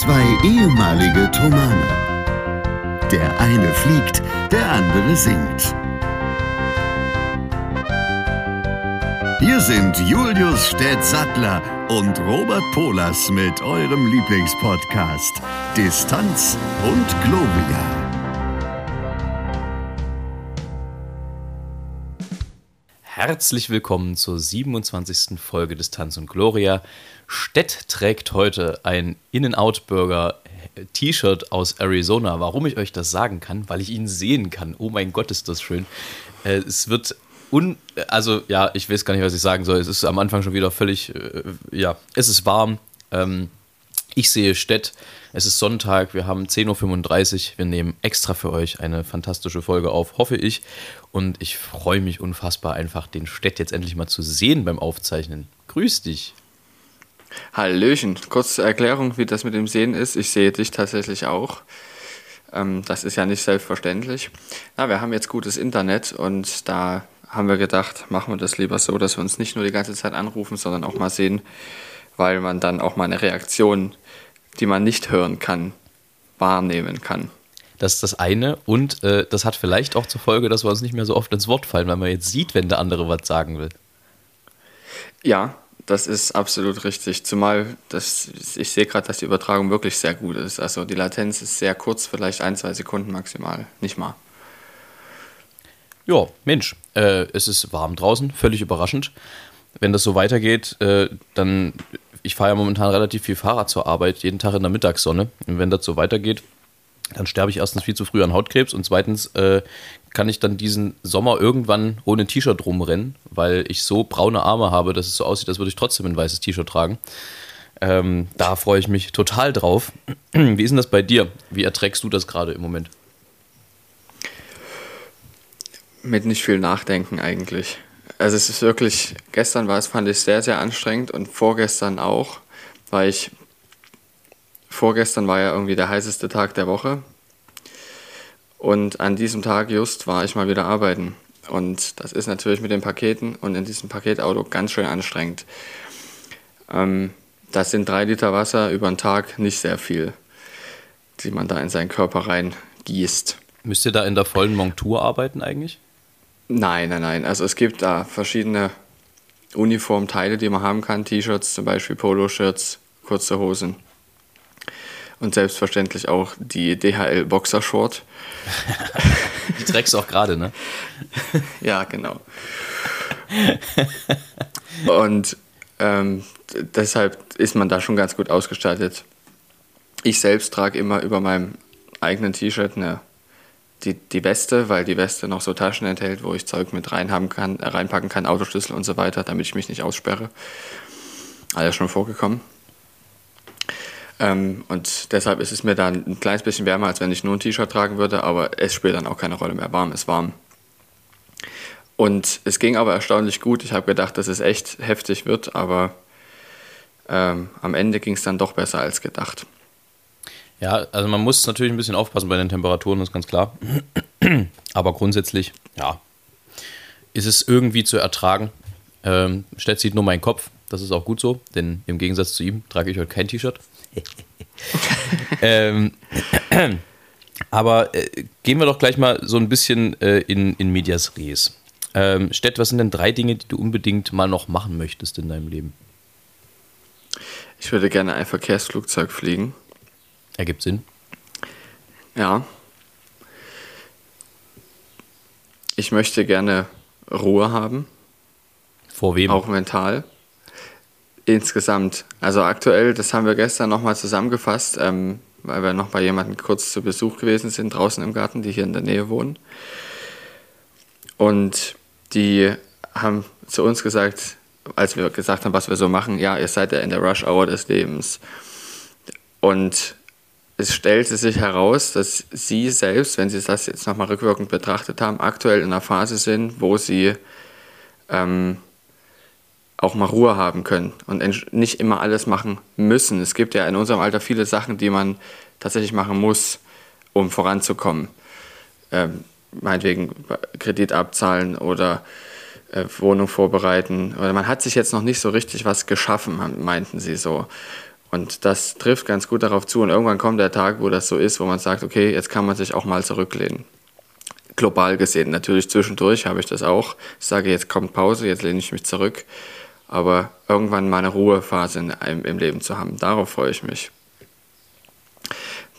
Zwei ehemalige Tomane. Der eine fliegt, der andere singt. Hier sind Julius Städtsattler und Robert Polas mit eurem Lieblingspodcast Distanz und Globia. Herzlich willkommen zur 27. Folge Distanz und Gloria. Stett trägt heute ein In-N-Out-Burger-T-Shirt aus Arizona. Warum ich euch das sagen kann? Weil ich ihn sehen kann. Oh mein Gott, ist das schön. Äh, es wird un. Also, ja, ich weiß gar nicht, was ich sagen soll. Es ist am Anfang schon wieder völlig. Äh, ja, es ist warm. Ähm, ich sehe Stett. Es ist Sonntag, wir haben 10.35 Uhr. Wir nehmen extra für euch eine fantastische Folge auf, hoffe ich. Und ich freue mich unfassbar einfach, den Stett jetzt endlich mal zu sehen beim Aufzeichnen. Grüß dich. Hallöchen. Kurze Erklärung, wie das mit dem Sehen ist. Ich sehe dich tatsächlich auch. Ähm, das ist ja nicht selbstverständlich. Na, wir haben jetzt gutes Internet und da haben wir gedacht, machen wir das lieber so, dass wir uns nicht nur die ganze Zeit anrufen, sondern auch mal sehen, weil man dann auch mal eine Reaktion die man nicht hören kann, wahrnehmen kann. Das ist das eine und äh, das hat vielleicht auch zur Folge, dass wir uns nicht mehr so oft ins Wort fallen, weil man jetzt sieht, wenn der andere was sagen will. Ja, das ist absolut richtig. Zumal das, ich sehe gerade, dass die Übertragung wirklich sehr gut ist. Also die Latenz ist sehr kurz, vielleicht ein, zwei Sekunden maximal, nicht mal. Ja, Mensch, äh, es ist warm draußen, völlig überraschend. Wenn das so weitergeht, äh, dann ich fahre ja momentan relativ viel Fahrrad zur Arbeit, jeden Tag in der Mittagssonne. Und wenn das so weitergeht, dann sterbe ich erstens viel zu früh an Hautkrebs und zweitens äh, kann ich dann diesen Sommer irgendwann ohne T-Shirt rumrennen, weil ich so braune Arme habe, dass es so aussieht, als würde ich trotzdem ein weißes T-Shirt tragen. Ähm, da freue ich mich total drauf. Wie ist denn das bei dir? Wie erträgst du das gerade im Moment? Mit nicht viel Nachdenken eigentlich. Also es ist wirklich, gestern war es, fand ich sehr, sehr anstrengend und vorgestern auch, weil ich, vorgestern war ja irgendwie der heißeste Tag der Woche und an diesem Tag just war ich mal wieder arbeiten. Und das ist natürlich mit den Paketen und in diesem Paketauto ganz schön anstrengend. Ähm, das sind drei Liter Wasser über den Tag nicht sehr viel, die man da in seinen Körper reingießt. Müsst ihr da in der vollen Montur arbeiten eigentlich? Nein, nein, nein. Also es gibt da verschiedene Uniformteile, die man haben kann. T-Shirts, zum Beispiel Poloshirts, kurze Hosen. Und selbstverständlich auch die DHL Boxershort. die trägst du auch gerade, ne? ja, genau. Und ähm, deshalb ist man da schon ganz gut ausgestattet. Ich selbst trage immer über meinem eigenen T-Shirt eine die, die Weste, weil die Weste noch so Taschen enthält, wo ich Zeug mit reinhaben kann, äh, reinpacken kann, Autoschlüssel und so weiter, damit ich mich nicht aussperre. Alles schon vorgekommen. Ähm, und deshalb ist es mir dann ein kleines bisschen wärmer, als wenn ich nur ein T-Shirt tragen würde, aber es spielt dann auch keine Rolle mehr. Warm ist warm. Und es ging aber erstaunlich gut. Ich habe gedacht, dass es echt heftig wird, aber ähm, am Ende ging es dann doch besser als gedacht. Ja, also man muss natürlich ein bisschen aufpassen bei den Temperaturen, das ist ganz klar. Aber grundsätzlich, ja, ist es irgendwie zu ertragen. Ähm, Stett sieht nur meinen Kopf, das ist auch gut so, denn im Gegensatz zu ihm trage ich heute kein T-Shirt. ähm, aber äh, gehen wir doch gleich mal so ein bisschen äh, in, in Medias Res. Ähm, Stett, was sind denn drei Dinge, die du unbedingt mal noch machen möchtest in deinem Leben? Ich würde gerne ein Verkehrsflugzeug fliegen. Ergibt Sinn. Ja. Ich möchte gerne Ruhe haben. Vor wem? Auch mental. Insgesamt. Also aktuell, das haben wir gestern nochmal zusammengefasst, ähm, weil wir noch bei jemandem kurz zu Besuch gewesen sind, draußen im Garten, die hier in der Nähe wohnen. Und die haben zu uns gesagt, als wir gesagt haben, was wir so machen, ja, ihr seid ja in der Rush Hour des Lebens. Und es stellte sich heraus, dass Sie selbst, wenn Sie das jetzt nochmal rückwirkend betrachtet haben, aktuell in einer Phase sind, wo Sie ähm, auch mal Ruhe haben können und nicht immer alles machen müssen. Es gibt ja in unserem Alter viele Sachen, die man tatsächlich machen muss, um voranzukommen. Ähm, meinetwegen Kredit abzahlen oder äh, Wohnung vorbereiten. Oder man hat sich jetzt noch nicht so richtig was geschaffen, meinten sie so. Und das trifft ganz gut darauf zu. Und irgendwann kommt der Tag, wo das so ist, wo man sagt, okay, jetzt kann man sich auch mal zurücklehnen. Global gesehen. Natürlich zwischendurch habe ich das auch. Ich sage, jetzt kommt Pause, jetzt lehne ich mich zurück. Aber irgendwann mal eine Ruhephase in, im Leben zu haben, darauf freue ich mich.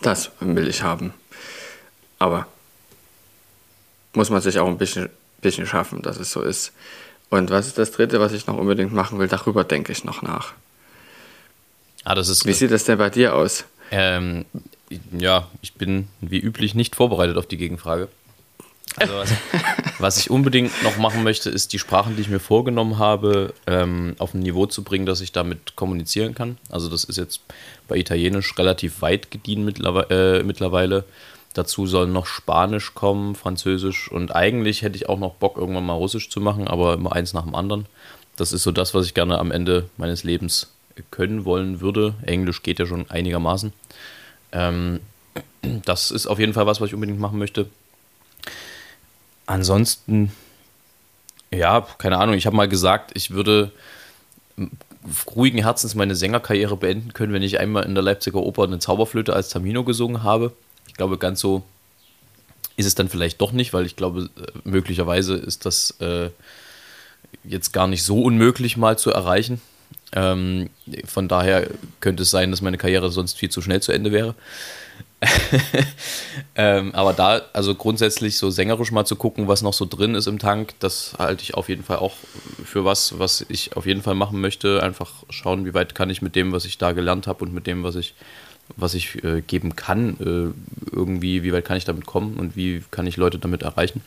Das will ich haben. Aber muss man sich auch ein bisschen, bisschen schaffen, dass es so ist. Und was ist das Dritte, was ich noch unbedingt machen will? Darüber denke ich noch nach. Ah, das ist, Wie sieht das denn bei dir aus? Ähm, ja, ich bin wie üblich nicht vorbereitet auf die Gegenfrage. Also was, was, ich unbedingt noch machen möchte, ist die Sprachen, die ich mir vorgenommen habe, ähm, auf ein Niveau zu bringen, dass ich damit kommunizieren kann. Also das ist jetzt bei Italienisch relativ weit gediehen mittlerweile. Äh, mittlerweile. Dazu sollen noch Spanisch kommen, Französisch und eigentlich hätte ich auch noch Bock, irgendwann mal Russisch zu machen, aber immer eins nach dem anderen. Das ist so das, was ich gerne am Ende meines Lebens können wollen würde. Englisch geht ja schon einigermaßen. Ähm, das ist auf jeden Fall was, was ich unbedingt machen möchte. Ansonsten, ja, keine Ahnung, ich habe mal gesagt, ich würde ruhigen Herzens meine Sängerkarriere beenden können, wenn ich einmal in der Leipziger Oper eine Zauberflöte als Tamino gesungen habe. Ich glaube, ganz so ist es dann vielleicht doch nicht, weil ich glaube, äh, möglicherweise ist das äh, jetzt gar nicht so unmöglich mal zu erreichen. Ähm, von daher könnte es sein, dass meine Karriere sonst viel zu schnell zu Ende wäre. ähm, aber da, also grundsätzlich so sängerisch mal zu gucken, was noch so drin ist im Tank, das halte ich auf jeden Fall auch für was, was ich auf jeden Fall machen möchte. Einfach schauen, wie weit kann ich mit dem, was ich da gelernt habe und mit dem, was ich, was ich äh, geben kann, äh, irgendwie, wie weit kann ich damit kommen und wie kann ich Leute damit erreichen.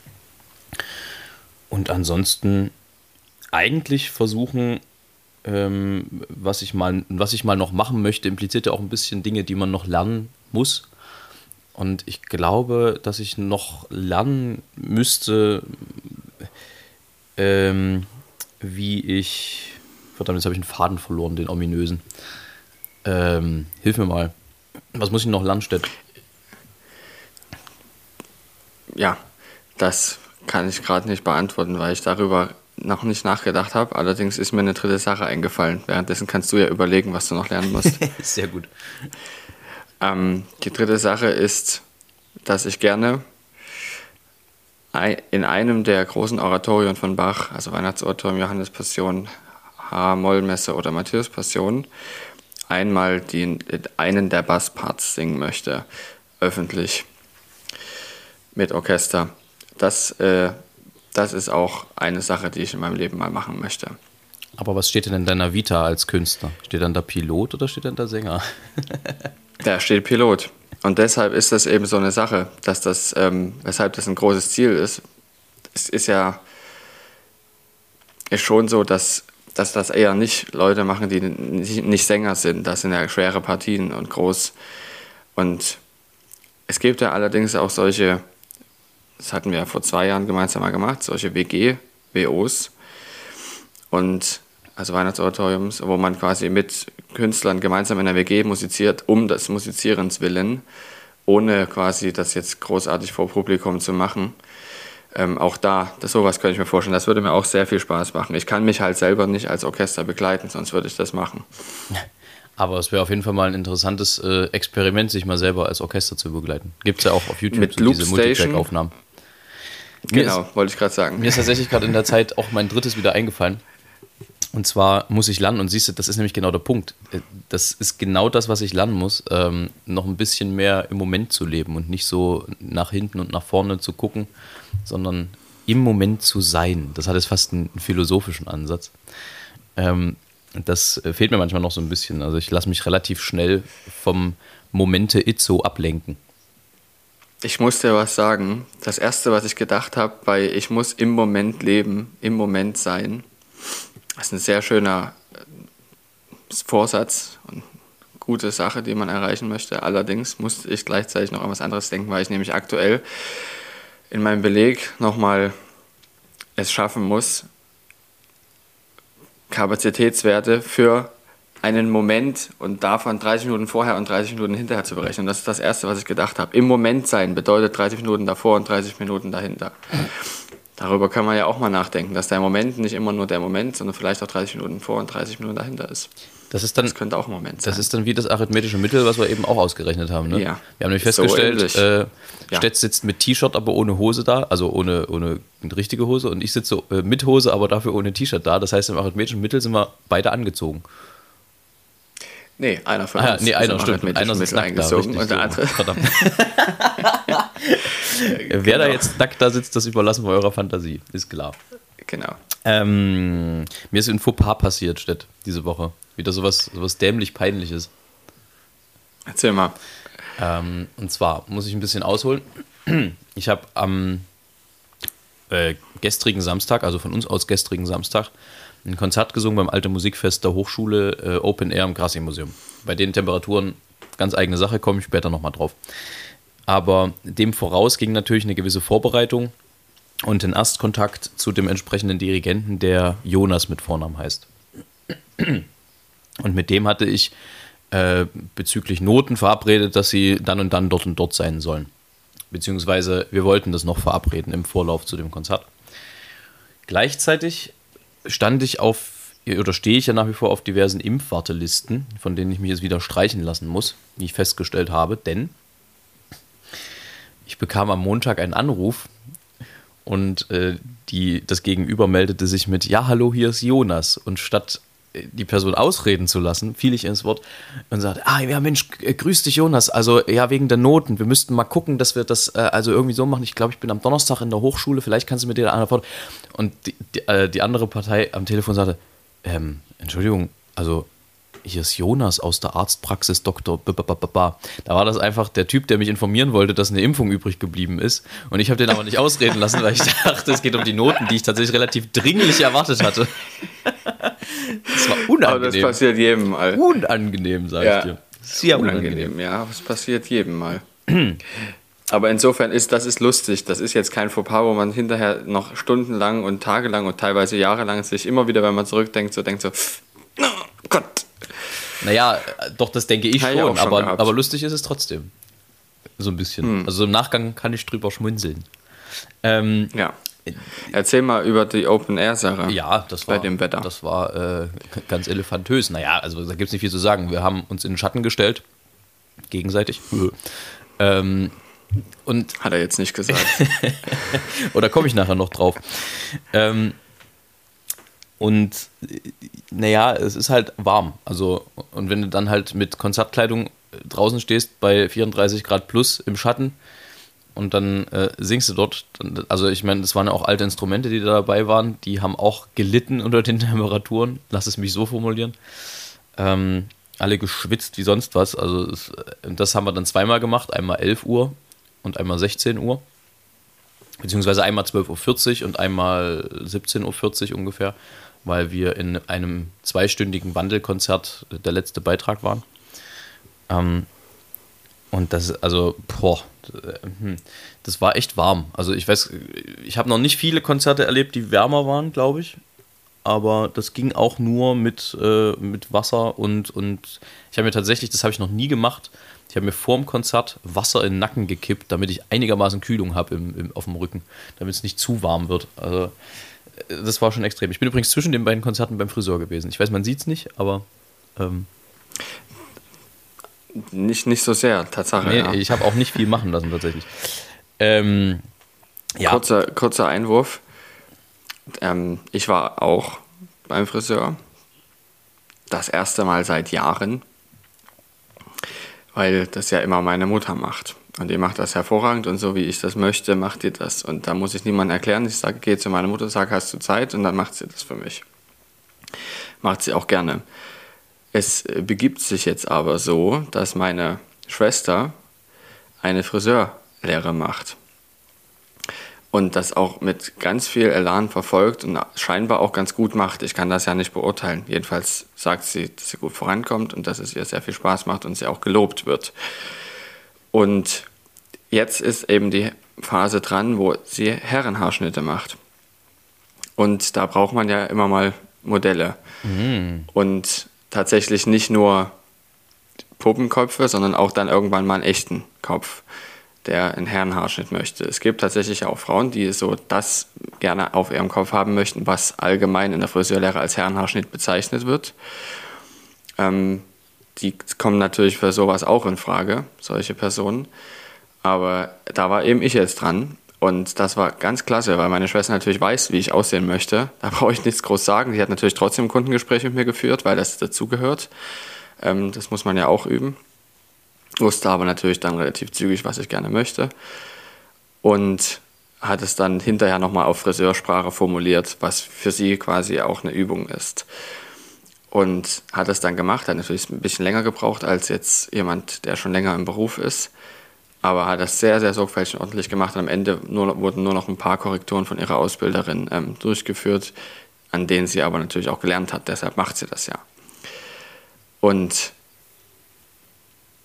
Und ansonsten eigentlich versuchen, ähm, was, ich mal, was ich mal noch machen möchte, impliziert ja auch ein bisschen Dinge, die man noch lernen muss. Und ich glaube, dass ich noch lernen müsste, ähm, wie ich. Verdammt, jetzt habe ich einen Faden verloren, den ominösen. Ähm, hilf mir mal. Was muss ich noch lernen, Stett? Ja, das kann ich gerade nicht beantworten, weil ich darüber noch nicht nachgedacht habe. Allerdings ist mir eine dritte Sache eingefallen. Währenddessen kannst du ja überlegen, was du noch lernen musst. Sehr gut. Ähm, die dritte Sache ist, dass ich gerne in einem der großen Oratorien von Bach, also Weihnachtsoratorium, Johannes Passion, H-Moll-Messe oder Matthäus Passion, einmal die, einen der Bassparts singen möchte, öffentlich mit Orchester. Das äh, das ist auch eine Sache, die ich in meinem Leben mal machen möchte. Aber was steht denn in deiner Vita als Künstler? Steht dann da Pilot oder steht dann da Sänger? da steht Pilot. Und deshalb ist das eben so eine Sache, dass das, ähm, weshalb das ein großes Ziel ist. Es ist ja ist schon so, dass, dass das eher nicht Leute machen, die nicht Sänger sind. Das sind ja schwere Partien und groß. Und es gibt ja allerdings auch solche das hatten wir ja vor zwei Jahren gemeinsam mal gemacht, solche WG-WOs und also Weihnachtsoratoriums, wo man quasi mit Künstlern gemeinsam in der WG musiziert, um des Musizierens willen, ohne quasi das jetzt großartig vor Publikum zu machen. Ähm, auch da, das sowas könnte ich mir vorstellen. Das würde mir auch sehr viel Spaß machen. Ich kann mich halt selber nicht als Orchester begleiten, sonst würde ich das machen. Aber es wäre auf jeden Fall mal ein interessantes äh, Experiment, sich mal selber als Orchester zu begleiten. Gibt es ja auch auf YouTube Mit so diese Multitrack-Aufnahmen. Genau, ist, wollte ich gerade sagen. Mir ist tatsächlich gerade in der Zeit auch mein drittes wieder eingefallen. Und zwar muss ich lernen, und siehst du, das ist nämlich genau der Punkt. Äh, das ist genau das, was ich lernen muss, ähm, noch ein bisschen mehr im Moment zu leben und nicht so nach hinten und nach vorne zu gucken, sondern im Moment zu sein. Das hat jetzt fast einen philosophischen Ansatz. Ähm, das äh, fehlt mir manchmal noch so ein bisschen. Also ich lasse mich relativ schnell vom Momente Itzo ablenken. Ich muss dir was sagen. Das erste, was ich gedacht habe, bei Ich muss im Moment leben, im Moment sein, das ist ein sehr schöner äh, Vorsatz und gute Sache, die man erreichen möchte. Allerdings musste ich gleichzeitig noch an was anderes denken, weil ich nämlich aktuell in meinem Beleg nochmal es schaffen muss, Kapazitätswerte für einen Moment und davon 30 Minuten vorher und 30 Minuten hinterher zu berechnen. Das ist das Erste, was ich gedacht habe. Im Moment sein bedeutet 30 Minuten davor und 30 Minuten dahinter. Darüber kann man ja auch mal nachdenken, dass der Moment nicht immer nur der Moment, sondern vielleicht auch 30 Minuten vor und 30 Minuten dahinter ist. Das ist dann, Das könnte auch ein Moment sein. das ist dann wie das arithmetische Mittel, was wir eben auch ausgerechnet haben. Ne? Ja. Wir haben nämlich So festgestellt, ähnlich. äh, Ja. Stett sitzt mit T-Shirt, aber ohne Hose da, also ohne, ohne richtige Hose und ich sitze äh, mit Hose, aber dafür ohne T-Shirt da. Das heißt, im arithmetischen Mittel sind wir beide angezogen. Nee, einer von Ah, uns nee, ist einer im stimmt. arithmetischen Einer sitzt nackt da, richtig, und der andere Verdammt. Wer da Genau. jetzt nackt da sitzt, das überlassen wir eurer Fantasie, ist klar. Genau. Ähm, mir ist ein Fauxpas passiert, Stett, diese Woche. Wieder sowas, sowas dämlich Peinliches. Erzähl mal. Ähm, und zwar muss ich ein bisschen ausholen. Ich habe am äh, gestrigen Samstag, also von uns aus gestrigen Samstag, ein Konzert gesungen beim Alte Musikfest der Hochschule äh, Open Air im Grassi Museum. Bei den Temperaturen ganz eigene Sache, komme ich später nochmal drauf. Aber dem voraus ging natürlich eine gewisse Vorbereitung und den Erstkontakt zu dem entsprechenden Dirigenten, der Jonas mit Vornamen heißt. Und mit dem hatte ich äh, bezüglich Noten verabredet, dass sie dann und dann dort und dort sein sollen. Beziehungsweise wir wollten das noch verabreden im Vorlauf zu dem Konzert. Gleichzeitig stand ich auf, oder stehe ich ja nach wie vor auf diversen Impfwartelisten, von denen ich mich jetzt wieder streichen lassen muss, wie ich festgestellt habe, denn ich bekam am Montag einen Anruf und äh, die, das Gegenüber meldete sich mit, ja, hallo, hier ist Jonas. Und statt die Person ausreden zu lassen, fiel ich ins Wort und sagte, ah, ja, Mensch, grüß dich, Jonas. Also, ja, wegen der Noten. Wir müssten mal gucken, dass wir das äh, also irgendwie so machen. Ich glaube, ich bin am Donnerstag in der Hochschule. Vielleicht kannst du mir dir antworten. Und die, die, äh, die andere Partei am Telefon sagte, ähm, Entschuldigung, also hier ist Jonas aus der Arztpraxis Dr. B -b -b. Da war das einfach der Typ, der mich informieren wollte, dass eine Impfung übrig geblieben ist. Und ich habe den aber nicht ausreden lassen, weil ich dachte, es geht um die Noten, die ich tatsächlich relativ dringlich erwartet hatte. Das war Aber das unangenehm. passiert jedem Mal. Unangenehm, sag Ja. ich dir. Sehr unangenehm. Unangenehm, ja, das passiert jedem Mal. Aber insofern ist das ist lustig. Das ist jetzt kein Fauxpas, wo man hinterher noch stundenlang und tagelang und teilweise jahrelang sich immer wieder, wenn man zurückdenkt, so denkt so, oh Gott. Naja, doch, das denke ich Hab ich schon, schon aber, gehabt. aber lustig ist es trotzdem. So ein bisschen. Hm. Also im Nachgang kann ich drüber schmunzeln. Ähm, Ja. Erzähl mal über die Open-Air-Sache. Ja, das Bei war, dem Wetter. Das war äh, ganz elefantös. Naja, also da gibt es nicht viel zu sagen. Wir haben uns in den Schatten gestellt, gegenseitig. ähm, und, Hat er jetzt nicht gesagt. oder komme ich nachher noch drauf. Ähm, und äh, naja, es ist halt warm. Also, und wenn du dann halt mit Konzertkleidung draußen stehst bei 34 Grad plus im Schatten und dann äh, singst du dort, also ich meine, das waren ja auch alte Instrumente, die da dabei waren, die haben auch gelitten unter den Temperaturen, lass es mich so formulieren. Ähm, alle geschwitzt wie sonst was. Also es, das haben wir dann zweimal gemacht, einmal 11 Uhr und einmal 16 Uhr. Beziehungsweise einmal 12.40 Uhr und einmal 17.40 Uhr ungefähr, weil wir in einem zweistündigen Wandelkonzert der letzte Beitrag waren. Ähm, und das, also, boah, hm, das war echt warm. Also ich weiß, ich habe noch nicht viele Konzerte erlebt, die wärmer waren, glaube ich. Aber das ging auch nur mit, äh, mit Wasser und, und ich habe mir tatsächlich, das habe ich noch nie gemacht, ich habe mir vor dem Konzert Wasser in den Nacken gekippt, damit ich einigermaßen Kühlung habe im, im, auf dem Rücken, damit es nicht zu warm wird. Also äh, das war schon extrem. Ich bin übrigens zwischen den beiden Konzerten beim Friseur gewesen. Ich weiß, man sieht es nicht, aber ähm, nicht, nicht so sehr, Tatsache. nee, ja. ich habe auch nicht viel machen lassen tatsächlich. Ähm, ja, Kurzer, kurzer Einwurf. Ähm, ich war auch beim Friseur. Das erste Mal seit Jahren. Weil das ja immer meine Mutter macht. Und die macht das hervorragend und so wie ich das möchte, macht die das. Und da muss ich niemandem erklären. Ich sage, geh zu meiner Mutter, sag, hast du Zeit? Und dann macht sie das für mich. Macht sie auch gerne. Es äh, begibt sich jetzt aber so, dass meine Schwester eine Friseurlehre macht und das auch mit ganz viel Elan verfolgt und scheinbar auch ganz gut macht. Ich kann das ja nicht beurteilen. Jedenfalls sagt sie, dass sie gut vorankommt und dass es ihr sehr viel Spaß macht und sie auch gelobt wird. Und jetzt ist eben die Phase dran, wo sie Herrenhaarschnitte macht. Und da braucht man ja immer mal Modelle. Und tatsächlich nicht nur Puppenköpfe, sondern auch dann irgendwann mal einen echten Kopf. der einen Herrenhaarschnitt möchte. Es gibt tatsächlich auch Frauen, die so das gerne auf ihrem Kopf haben möchten, was allgemein in der Friseurlehre als Herrenhaarschnitt bezeichnet wird. Ähm, die kommen natürlich für sowas auch in Frage, solche Personen. Aber da war eben ich jetzt dran. Und das war ganz klasse, weil meine Schwester natürlich weiß, wie ich aussehen möchte. Da brauche ich nichts groß sagen. Die hat natürlich trotzdem ein Kundengespräch mit mir geführt, weil das dazugehört. Ähm, das muss man ja auch üben. Wusste aber natürlich dann relativ zügig, was ich gerne möchte. Und hat es dann hinterher nochmal auf Friseursprache formuliert, was für sie quasi auch eine Übung ist. Und hat es dann gemacht, hat natürlich ein bisschen länger gebraucht als jetzt jemand, der schon länger im Beruf ist. Aber hat das sehr, sehr sorgfältig und ordentlich gemacht. Und am Ende nur, wurden nur noch ein paar Korrekturen von ihrer Ausbilderin ähm, durchgeführt, an denen sie aber natürlich auch gelernt hat. Deshalb macht sie das ja. Und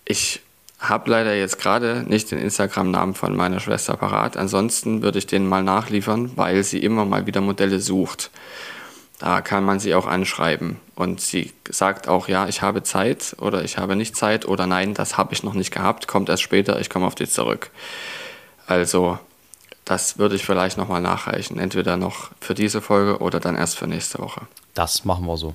ich habe leider jetzt gerade nicht den Instagram-Namen von meiner Schwester parat. Ansonsten würde ich den mal nachliefern, weil sie immer mal wieder Modelle sucht. Da kann man sie auch anschreiben. Und sie sagt auch, ja, ich habe Zeit oder ich habe nicht Zeit oder nein, das habe ich noch nicht gehabt, kommt erst später, ich komme auf dich zurück. Also, das würde ich vielleicht nochmal nachreichen. Entweder noch für diese Folge oder dann erst für nächste Woche. Das machen wir so.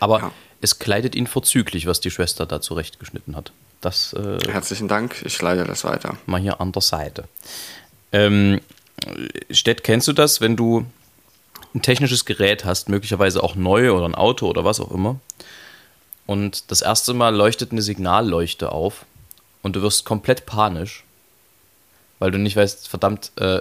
Aber ja. es kleidet ihn vorzüglich, was die Schwester da zurechtgeschnitten hat. Das, äh, Herzlichen Dank, ich leite das weiter. Mal hier an der Seite. Ähm, Stett, kennst du das, wenn du ein technisches Gerät hast, möglicherweise auch neu oder ein Auto oder was auch immer, und das erste Mal leuchtet eine Signalleuchte auf und du wirst komplett panisch, weil du nicht weißt, verdammt, äh,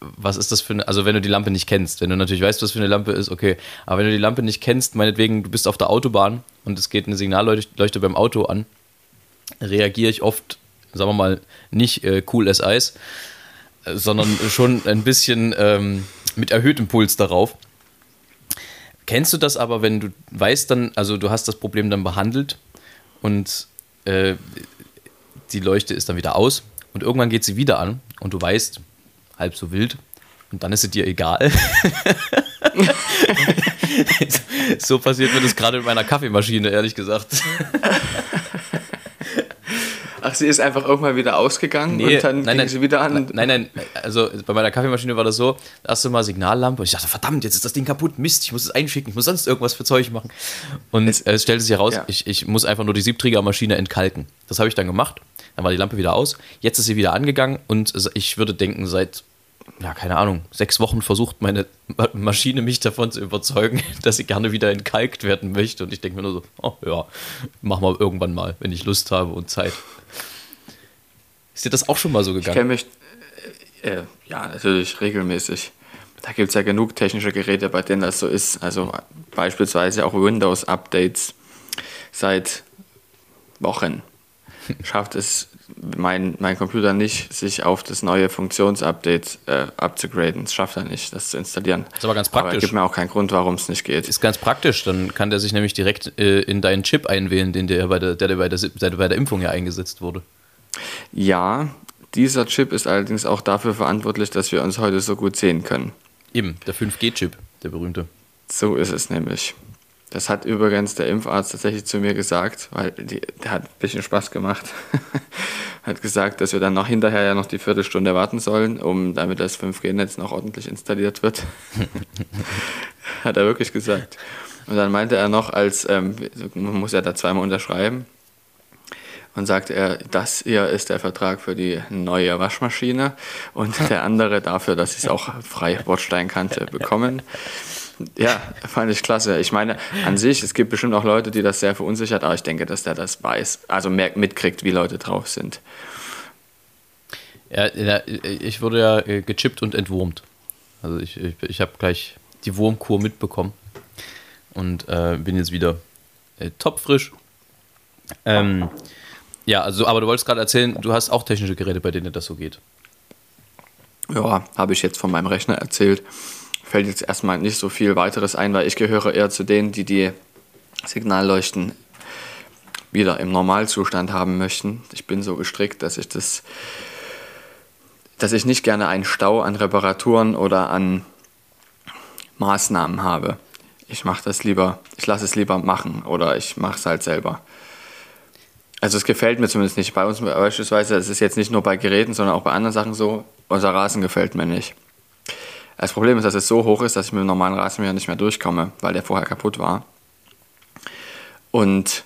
was ist das für eine, also wenn du die Lampe nicht kennst, wenn du natürlich weißt, was für eine Lampe ist, okay, aber wenn du die Lampe nicht kennst, meinetwegen, du bist auf der Autobahn und es geht eine Signalleuchte beim Auto an, reagiere ich oft, sagen wir mal, nicht äh, cool as Eis, äh, sondern schon ein bisschen ähm, mit erhöhtem Puls darauf. Kennst du das aber, wenn du weißt dann, also du hast das Problem dann behandelt und äh, die Leuchte ist dann wieder aus und irgendwann geht sie wieder an und du weißt, halb so wild und dann ist sie dir egal. so passiert mir das gerade mit meiner Kaffeemaschine, ehrlich gesagt. Ach, sie ist einfach irgendwann wieder ausgegangen nee, und dann nein, ging nein, sie wieder an. Nein, nein, also bei meiner Kaffeemaschine war das so, erste Mal Signallampe und ich dachte, verdammt, jetzt ist das Ding kaputt, Mist, ich muss es einschicken, ich muss sonst irgendwas für Zeug machen. Und es, es stellte sich heraus, ja. ich, ich muss einfach nur die Siebträgermaschine entkalken. Das habe ich dann gemacht, dann war die Lampe wieder aus, jetzt ist sie wieder angegangen und ich würde denken, seit ja, keine Ahnung, sechs Wochen versucht meine Maschine mich davon zu überzeugen, dass sie gerne wieder entkalkt werden möchte. Und ich denke mir nur so, oh ja, machen wir irgendwann mal, wenn ich Lust habe und Zeit. Ist dir das auch schon mal so gegangen? Ich kenne mich, äh, äh, ja, natürlich regelmäßig. Da gibt es ja genug technische Geräte, bei denen das so ist. Also beispielsweise auch Windows-Updates seit Wochen schafft es mein, mein Computer nicht, sich auf das neue Funktionsupdate äh, abzugraden. Das schafft er nicht, das zu installieren. Das ist aber ganz praktisch. Aber gibt mir auch keinen Grund, warum es nicht geht. Ist ganz praktisch. Dann kann der sich nämlich direkt äh, in deinen Chip einwählen, den der bei der, der bei der, der bei der Impfung ja eingesetzt wurde. Ja, dieser Chip ist allerdings auch dafür verantwortlich, dass wir uns heute so gut sehen können. Eben, der 5G-Chip, der berühmte. So ist es nämlich. Das hat übrigens der Impfarzt tatsächlich zu mir gesagt, weil die, der hat ein bisschen Spaß gemacht. hat gesagt, dass wir dann noch hinterher ja noch die Viertelstunde warten sollen, um damit das 5G-Netz noch ordentlich installiert wird. hat er wirklich gesagt. Und dann meinte er noch, als ähm, man muss ja da zweimal unterschreiben, und sagte er, das hier ist der Vertrag für die neue Waschmaschine und der andere dafür, dass sie es auch frei Bordsteinkante bekommen. Ja, fand ich klasse. Ich meine, an sich, es gibt bestimmt auch Leute, die das sehr verunsichert, aber ich denke, dass der das weiß, also mehr mitkriegt, wie Leute drauf sind. Ja, ich wurde ja äh, gechippt und entwurmt. Also ich, ich, ich habe gleich die Wurmkur mitbekommen und äh, bin jetzt wieder äh, topfrisch. Ähm, ja, also, aber du wolltest gerade erzählen, du hast auch technische Geräte, bei denen das so geht. Ja, habe ich jetzt von meinem Rechner erzählt. Fällt jetzt erstmal nicht so viel weiteres ein, weil ich gehöre eher zu denen, die die Signalleuchten wieder im Normalzustand haben möchten. Ich bin so gestrickt, dass ich das, dass ich nicht gerne einen Stau an Reparaturen oder an Maßnahmen habe. Ich mache das lieber, ich lasse es lieber machen oder ich mache es halt selber. Also es gefällt mir zumindest nicht. Bei uns beispielsweise, es ist jetzt nicht nur bei Geräten, sondern auch bei anderen Sachen so, unser Rasen gefällt mir nicht. Das Problem ist, dass es so hoch ist, dass ich mit dem normalen Rasenmäher nicht mehr durchkomme, weil der vorher kaputt war. Und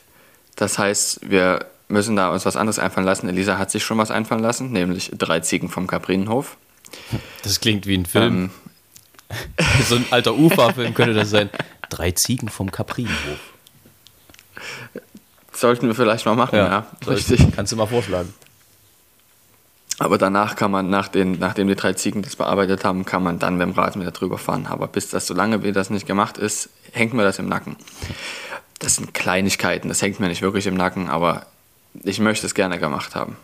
das heißt, wir müssen da uns was anderes einfallen lassen. Elisa hat sich schon was einfallen lassen, nämlich drei Ziegen vom Kaprinenhof. Das klingt wie ein Film. Ähm. so ein alter Ufa-Film könnte das sein. Drei Ziegen vom Kaprinenhof. Sollten wir vielleicht mal machen, ja. ja richtig. Kannst du mal vorschlagen. Aber danach kann man, nach den, nachdem die drei Ziegen das bearbeitet haben, kann man dann mit dem Rasenmäher drüber fahren. Aber bis das, solange wie das nicht gemacht ist, hängt mir das im Nacken. Das sind Kleinigkeiten, das hängt mir nicht wirklich im Nacken, aber ich möchte es gerne gemacht haben.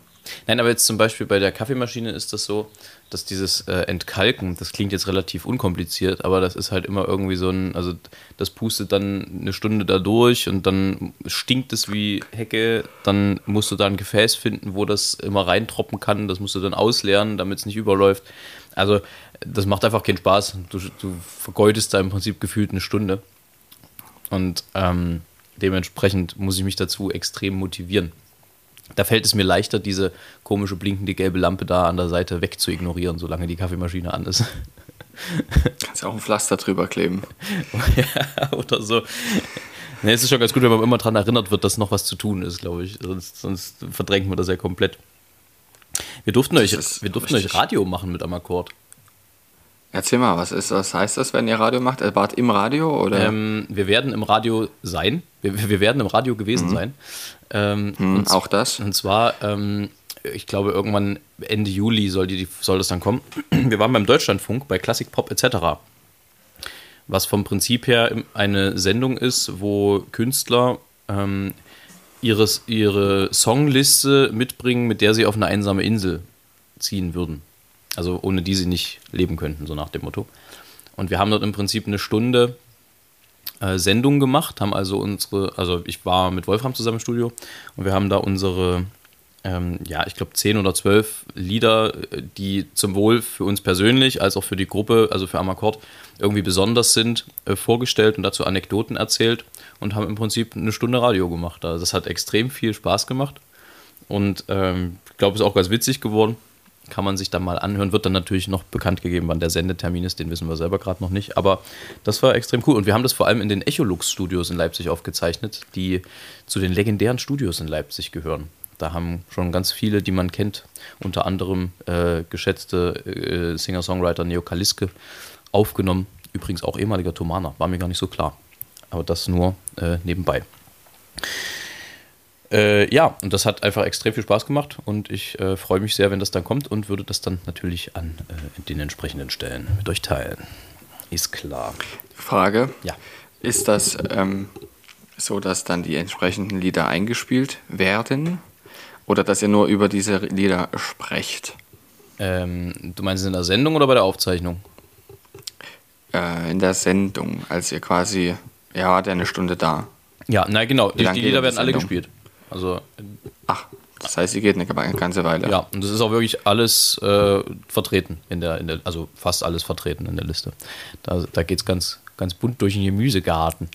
Nein, aber jetzt zum Beispiel bei der Kaffeemaschine ist das so, dass dieses äh, Entkalken, das klingt jetzt relativ unkompliziert, aber das ist halt immer irgendwie so ein, also das pustet dann eine Stunde da durch und dann stinkt es wie Hecke, dann musst du da ein Gefäß finden, wo das immer reintroppen kann, das musst du dann ausleeren, damit es nicht überläuft. Also das macht einfach keinen Spaß. Du, du vergeudest da im Prinzip gefühlt eine Stunde. Und ähm, dementsprechend muss ich mich dazu extrem motivieren. Da fällt es mir leichter, diese komische blinkende gelbe Lampe da an der Seite weg zu ignorieren, solange die Kaffeemaschine an ist. Kannst ja auch ein Pflaster drüber kleben. ja, oder so. Ne, es ist schon ganz gut, wenn man immer daran erinnert wird, dass noch was zu tun ist, glaube ich. Sonst, sonst verdrängt man das ja komplett. Wir durften, euch, wir durften euch Radio machen mit Amakord. Erzähl mal, was ist, was heißt das, wenn ihr Radio macht? Ihr wart im Radio oder? Ähm, wir werden im Radio sein. Wir, wir werden im Radio gewesen mhm. sein. Ähm, mhm, und, auch das. Und zwar, ähm, ich glaube, irgendwann Ende Juli soll, die, soll das dann kommen. Wir waren beim Deutschlandfunk, bei Classic Pop etc. Was vom Prinzip her eine Sendung ist, wo Künstler ähm, ihres, ihre Songliste mitbringen, mit der sie auf eine einsame Insel ziehen würden. Also ohne die sie nicht leben könnten, so nach dem Motto. Und wir haben dort im Prinzip eine Stunde äh, Sendung gemacht, haben also unsere, also ich war mit Wolfram zusammen im Studio und wir haben da unsere, ähm, ja, ich glaube zehn oder zwölf Lieder, äh, die zum Wohl für uns persönlich als auch für die Gruppe, also für Amakord, irgendwie besonders sind, äh, vorgestellt und dazu Anekdoten erzählt und haben im Prinzip eine Stunde Radio gemacht. Also das hat extrem viel Spaß gemacht und ähm, ich glaube, es ist auch ganz witzig geworden kann man sich dann mal anhören. Wird dann natürlich noch bekannt gegeben, wann der Sendetermin ist, den wissen wir selber gerade noch nicht. Aber das war extrem cool. Und wir haben das vor allem in den Echolux-Studios in Leipzig aufgezeichnet, die zu den legendären Studios in Leipzig gehören. Da haben schon ganz viele, die man kennt, unter anderem äh, geschätzte äh, Singer-Songwriter Neo Kaliske, aufgenommen. Übrigens auch ehemaliger Thomaner, war mir gar nicht so klar. Aber das nur äh, nebenbei. Äh, ja, und das hat einfach extrem viel Spaß gemacht und ich äh, freue mich sehr, wenn das dann kommt und würde das dann natürlich an äh, den entsprechenden Stellen mit euch teilen. Ist klar. Frage: Ja. Ist das ähm, so, dass dann die entsprechenden Lieder eingespielt werden oder dass ihr nur über diese Lieder sprecht? Ähm, du meinst in der Sendung oder bei der Aufzeichnung? Äh, in der Sendung, als ihr quasi, ja, war der eine Stunde da. Ja, na genau, die, die Lieder werden alle gespielt. Also, Ach, das heißt, sie geht eine ganze Weile. Ja, und das ist auch wirklich alles äh, vertreten in der, in der, also fast alles vertreten in der Liste. Da, da geht es ganz, ganz bunt durch den Gemüsegarten.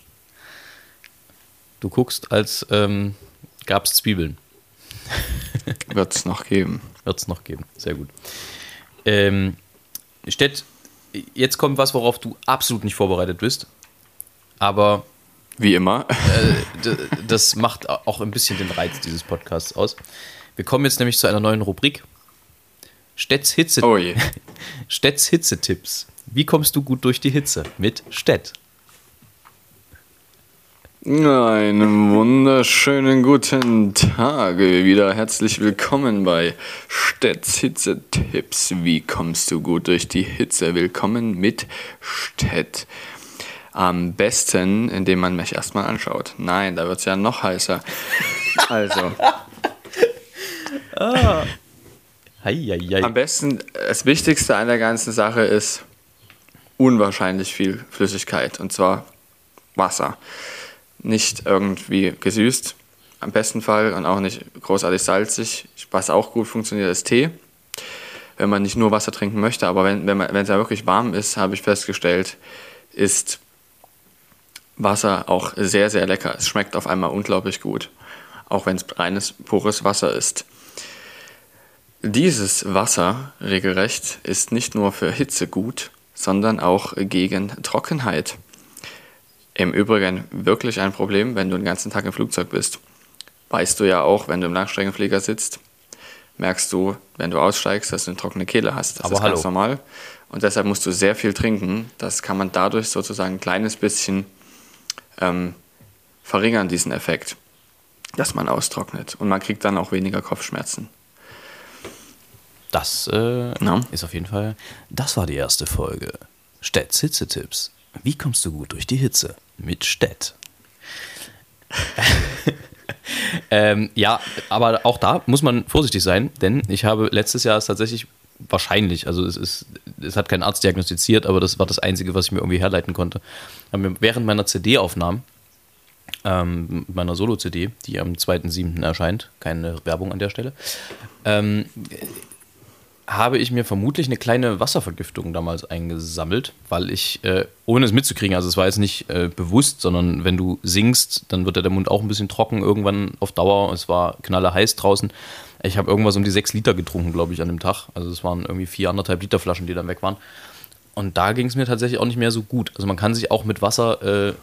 Du guckst, als ähm, gab es Zwiebeln. Wird es noch geben. Wird es noch geben, sehr gut. Ähm, Stett, jetzt kommt was, worauf du absolut nicht vorbereitet bist. Aber wie immer. Äh, das macht auch ein bisschen den Reiz dieses Podcasts aus. Wir kommen jetzt nämlich zu einer neuen Rubrik. Stets Hitze. Oh je. Stets Hitze-Tipps. Wie kommst du gut durch die Hitze? Mit Stett. Einen wunderschönen guten Tag. Wieder herzlich willkommen bei Stets Hitze-Tipps. Wie kommst du gut durch die Hitze? Willkommen mit Stett. Am besten, indem man mich erstmal anschaut. Nein, da wird es ja noch heißer. Also. ah. Hei, hei, hei. Am besten, das Wichtigste an der ganzen Sache ist unwahrscheinlich viel Flüssigkeit. Und zwar Wasser. Nicht irgendwie gesüßt, am besten Fall, und auch nicht großartig salzig. Was auch gut funktioniert, ist Tee. Wenn man nicht nur Wasser trinken möchte, aber wenn, wenn es ja wirklich warm ist, habe ich festgestellt, ist Wasser auch sehr, sehr lecker. Es schmeckt auf einmal unglaublich gut. auch wenn es reines, pures Wasser ist. Dieses Wasser, regelrecht, ist nicht nur für Hitze gut, sondern auch gegen Trockenheit. Im Übrigen wirklich ein Problem, wenn du den ganzen Tag im Flugzeug bist. Weißt du ja auch, wenn du im Langstreckenflieger sitzt, merkst du, wenn du aussteigst, dass du eine trockene Kehle hast. Das Aber ist ganz hallo. normal. Und deshalb musst du sehr viel trinken. Das kann man dadurch sozusagen ein kleines bisschen ähm, verringern, diesen Effekt, dass man austrocknet. Und man kriegt dann auch weniger Kopfschmerzen. Das äh, ist auf jeden Fall. Das war die erste Folge. Stedts Hitzetipps. Wie kommst du gut durch die Hitze? Mit Stett. ähm, ja, aber auch da muss man vorsichtig sein, denn ich habe letztes Jahr es tatsächlich wahrscheinlich, also es ist, es hat kein Arzt diagnostiziert, aber das war das Einzige, was ich mir irgendwie herleiten konnte. Mir während meiner CD-Aufnahmen, ähm, meiner Solo-CD, die am 2.7. erscheint, keine Werbung an der Stelle, ähm, habe ich mir vermutlich eine kleine Wasservergiftung damals eingesammelt, weil ich, äh, ohne es mitzukriegen, also es war jetzt nicht äh, bewusst, sondern wenn du singst, dann wird ja der Mund auch ein bisschen trocken irgendwann auf Dauer. Es war knalle heiß draußen. Ich habe irgendwas um die sechs Liter getrunken, glaube ich, an dem Tag. Also es waren irgendwie vier, anderthalb Liter Flaschen, die dann weg waren. Und da ging es mir tatsächlich auch nicht mehr so gut. Also man kann sich auch mit Wasser äh,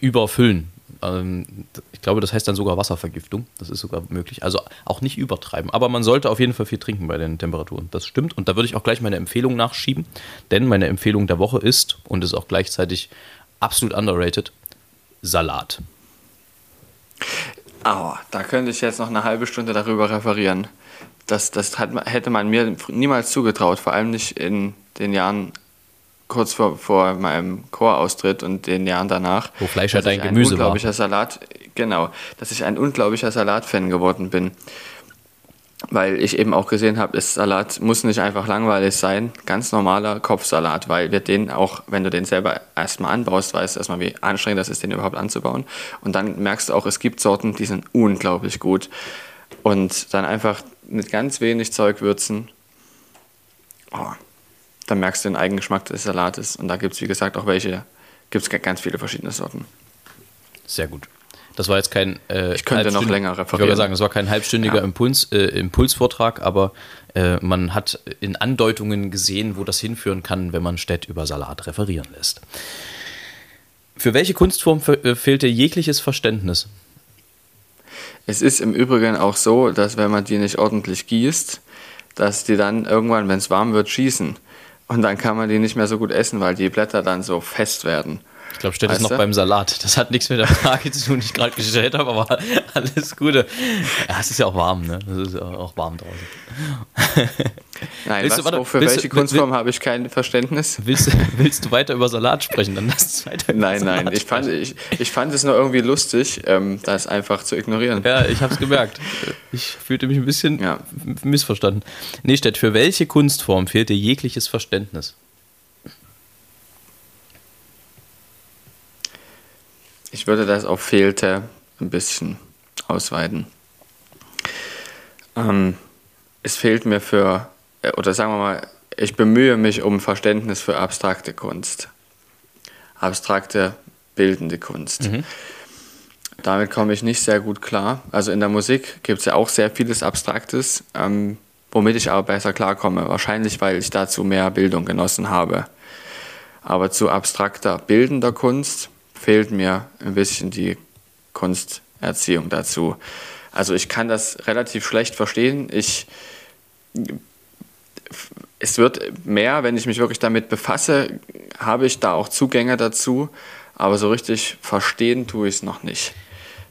überfüllen. Ähm, ich glaube, das heißt dann sogar Wasservergiftung. Das ist sogar möglich. Also auch nicht übertreiben. Aber man sollte auf jeden Fall viel trinken bei den Temperaturen. Das stimmt. Und da würde ich auch gleich meine Empfehlung nachschieben. Denn meine Empfehlung der Woche ist und ist auch gleichzeitig absolut underrated: Salat. Aua, da könnte ich jetzt noch eine halbe Stunde darüber referieren. Das, das hat, hätte man mir niemals zugetraut, vor allem nicht in den Jahren kurz vor, vor meinem Choraustritt und den Jahren danach. Wo Fleisch ich dein ein Gemüse war. unglaublicher Salat, genau, dass ich ein unglaublicher Salatfan geworden bin. Weil ich eben auch gesehen habe, das Salat muss nicht einfach langweilig sein, ganz normaler Kopfsalat, weil wir den auch, wenn du den selber erstmal anbaust, weißt du erstmal, wie anstrengend das ist, den überhaupt anzubauen. Und dann merkst du auch, es gibt Sorten, die sind unglaublich gut. Und dann einfach mit ganz wenig Zeug würzen, oh, dann merkst du den Eigengeschmack des Salates. Und da gibt es, wie gesagt, auch welche, gibt es ganz viele verschiedene Sorten. Sehr gut. Das war jetzt kein. Äh, Ich könnte noch länger Ich referieren. gerade sagen, es war kein halbstündiger Ja. Impuls, äh, Impulsvortrag, aber äh, man hat in Andeutungen gesehen, wo das hinführen kann, wenn man Städt über Salat referieren lässt. Für welche Kunstform fe- äh, fehlt dir jegliches Verständnis? Es ist im Übrigen auch so, dass wenn man die nicht ordentlich gießt, dass die dann irgendwann, wenn es warm wird, schießen. Und dann kann man die nicht mehr so gut essen, weil die Blätter dann so fest werden. Ich glaube, ist Weißt noch beim Salat. Das hat nichts mit der Frage zu tun, die ich gerade gestellt habe, aber alles Gute. Ja, es ist ja auch warm, ne? Es ist ja auch warm draußen. Nein, Willst was, du- warte, für willst welche Kunstform habe ich kein Verständnis? Willst, willst du weiter über Salat sprechen? Dann lass uns weiter über Nein, Salat nein, ich fand, ich, ich fand es nur irgendwie lustig, ähm, das einfach zu ignorieren. Ja, ich habe es gemerkt. Ich fühlte mich ein bisschen Ja. missverstanden. Nee, Stett, für welche Kunstform fehlt dir jegliches Verständnis? Ich würde das auf fehlte ein bisschen ausweiten. Ähm, es fehlt mir für, äh, oder sagen wir mal, ich bemühe mich um Verständnis für abstrakte Kunst. Abstrakte, bildende Kunst. Damit komme ich nicht sehr gut klar. Also in der Musik gibt es ja auch sehr vieles Abstraktes, ähm, womit ich aber besser klarkomme. Wahrscheinlich, weil ich dazu mehr Bildung genossen habe. Aber zu abstrakter, bildender Kunst fehlt mir ein bisschen die Kunsterziehung dazu. Also ich kann das relativ schlecht verstehen. Ich, es wird mehr, wenn ich mich wirklich damit befasse, habe ich da auch Zugänge dazu, aber so richtig verstehen tue ich es noch nicht.